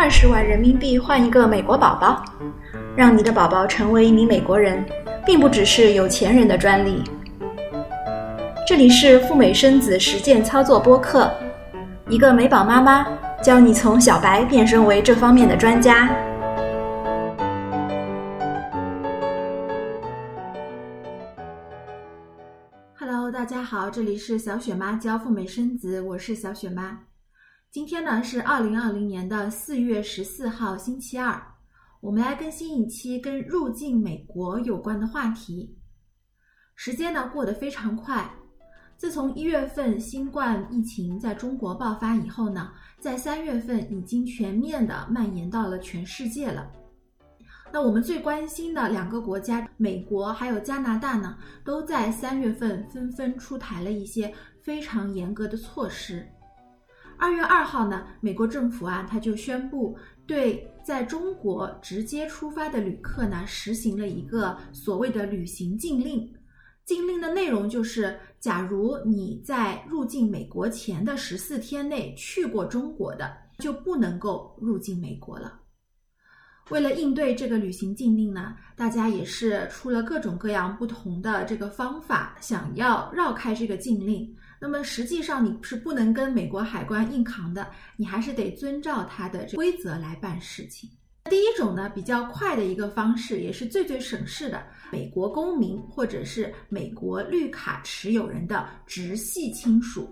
二十万人民币换一个美国宝宝，让你的宝宝成为一名美国人，并不只是有钱人的专利。这里是赴美生子实践操作播客，一个美宝妈妈教你从小白变身为这方面的专家。Hello，大家好，这里是小雪妈教赴美生子，我是小雪妈。今天呢是二零二零年的四月十四号，星期二。我们来更新一期跟入境美国有关的话题。时间呢过得非常快，自从一月份新冠疫情在中国爆发以后呢，在三月份已经全面的蔓延到了全世界了。那我们最关心的两个国家，美国还有加拿大呢，都在三月份纷纷出台了一些非常严格的措施。二月二号呢，美国政府啊，他就宣布对在中国直接出发的旅客呢，实行了一个所谓的旅行禁令。禁令的内容就是，假如你在入境美国前的十四天内去过中国的，就不能够入境美国了。为了应对这个旅行禁令呢，大家也是出了各种各样不同的这个方法，想要绕开这个禁令。那么实际上你是不能跟美国海关硬扛的，你还是得遵照它的规则来办事情。第一种呢，比较快的一个方式，也是最最省事的，美国公民或者是美国绿卡持有人的直系亲属，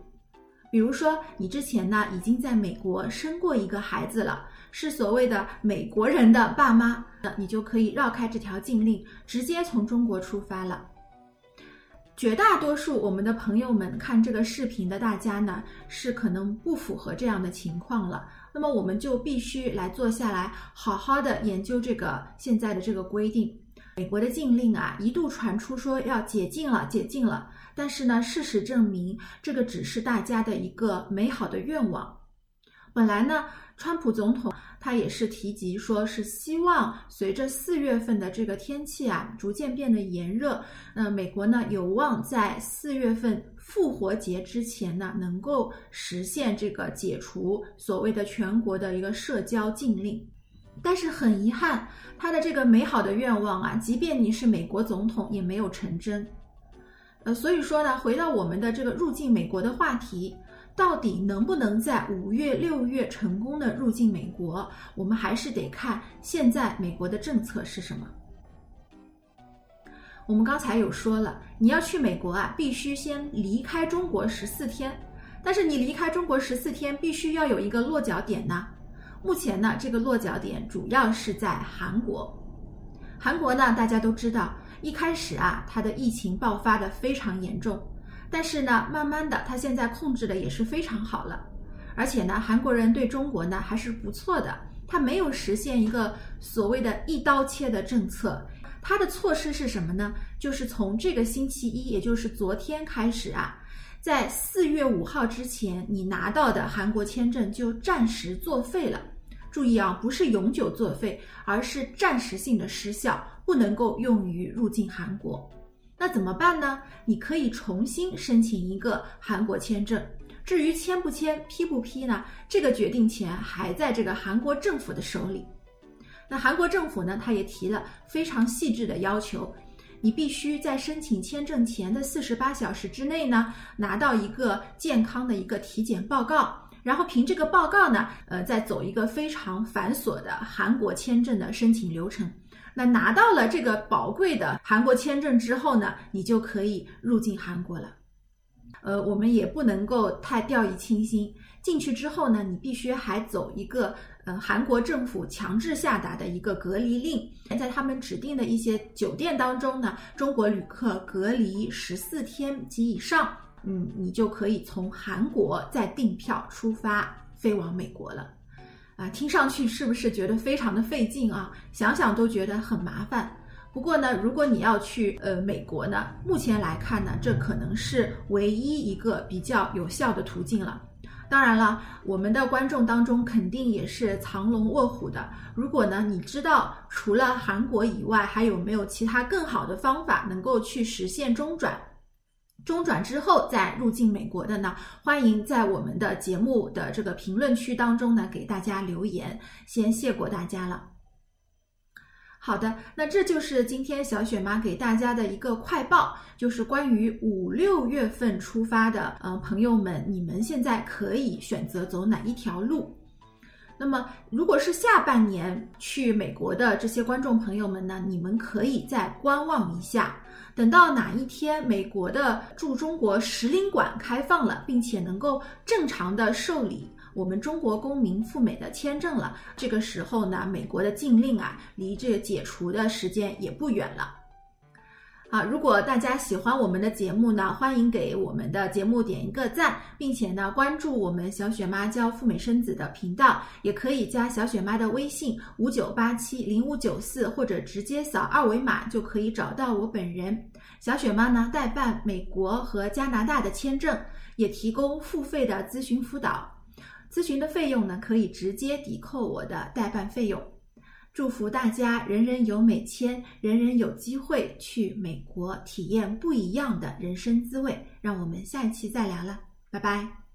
比如说你之前呢已经在美国生过一个孩子了，是所谓的美国人的爸妈，那你就可以绕开这条禁令，直接从中国出发了。绝大多数我们的朋友们看这个视频的大家呢，是可能不符合这样的情况了。那么我们就必须来坐下来，好好的研究这个现在的这个规定。美国的禁令啊，一度传出说要解禁了，解禁了。但是呢，事实证明，这个只是大家的一个美好的愿望。本来呢，川普总统。他也是提及说，是希望随着四月份的这个天气啊，逐渐变得炎热，那美国呢有望在四月份复活节之前呢，能够实现这个解除所谓的全国的一个社交禁令。但是很遗憾，他的这个美好的愿望啊，即便你是美国总统，也没有成真。呃，所以说呢，回到我们的这个入境美国的话题。到底能不能在五月、六月成功的入境美国？我们还是得看现在美国的政策是什么。我们刚才有说了，你要去美国啊，必须先离开中国十四天。但是你离开中国十四天，必须要有一个落脚点呢。目前呢，这个落脚点主要是在韩国。韩国呢，大家都知道，一开始啊，它的疫情爆发的非常严重。但是呢，慢慢的，他现在控制的也是非常好了，而且呢，韩国人对中国呢还是不错的，他没有实现一个所谓的一刀切的政策，他的措施是什么呢？就是从这个星期一，也就是昨天开始啊，在四月五号之前，你拿到的韩国签证就暂时作废了。注意啊，不是永久作废，而是暂时性的失效，不能够用于入境韩国。那怎么办呢？你可以重新申请一个韩国签证。至于签不签、批不批呢？这个决定权还在这个韩国政府的手里。那韩国政府呢，他也提了非常细致的要求，你必须在申请签证前的四十八小时之内呢，拿到一个健康的一个体检报告，然后凭这个报告呢，呃，再走一个非常繁琐的韩国签证的申请流程。那拿到了这个宝贵的韩国签证之后呢，你就可以入境韩国了。呃，我们也不能够太掉以轻心。进去之后呢，你必须还走一个呃韩国政府强制下达的一个隔离令，在他们指定的一些酒店当中呢，中国旅客隔离十四天及以上，嗯，你就可以从韩国再订票出发飞往美国了。啊，听上去是不是觉得非常的费劲啊？想想都觉得很麻烦。不过呢，如果你要去呃美国呢，目前来看呢，这可能是唯一一个比较有效的途径了。当然了，我们的观众当中肯定也是藏龙卧虎的。如果呢，你知道除了韩国以外，还有没有其他更好的方法能够去实现中转？中转之后再入境美国的呢，欢迎在我们的节目的这个评论区当中呢给大家留言，先谢过大家了。好的，那这就是今天小雪妈给大家的一个快报，就是关于五六月份出发的，呃，朋友们，你们现在可以选择走哪一条路？那么，如果是下半年去美国的这些观众朋友们呢，你们可以再观望一下，等到哪一天美国的驻中国使领馆开放了，并且能够正常的受理我们中国公民赴美的签证了，这个时候呢，美国的禁令啊，离这个解除的时间也不远了。好，如果大家喜欢我们的节目呢，欢迎给我们的节目点一个赞，并且呢关注我们小雪妈教赴美生子的频道，也可以加小雪妈的微信五九八七零五九四，或者直接扫二维码就可以找到我本人。小雪妈呢代办美国和加拿大的签证，也提供付费的咨询辅导，咨询的费用呢可以直接抵扣我的代办费用。祝福大家人人有美签，人人有机会去美国体验不一样的人生滋味。让我们下一期再聊了，拜拜。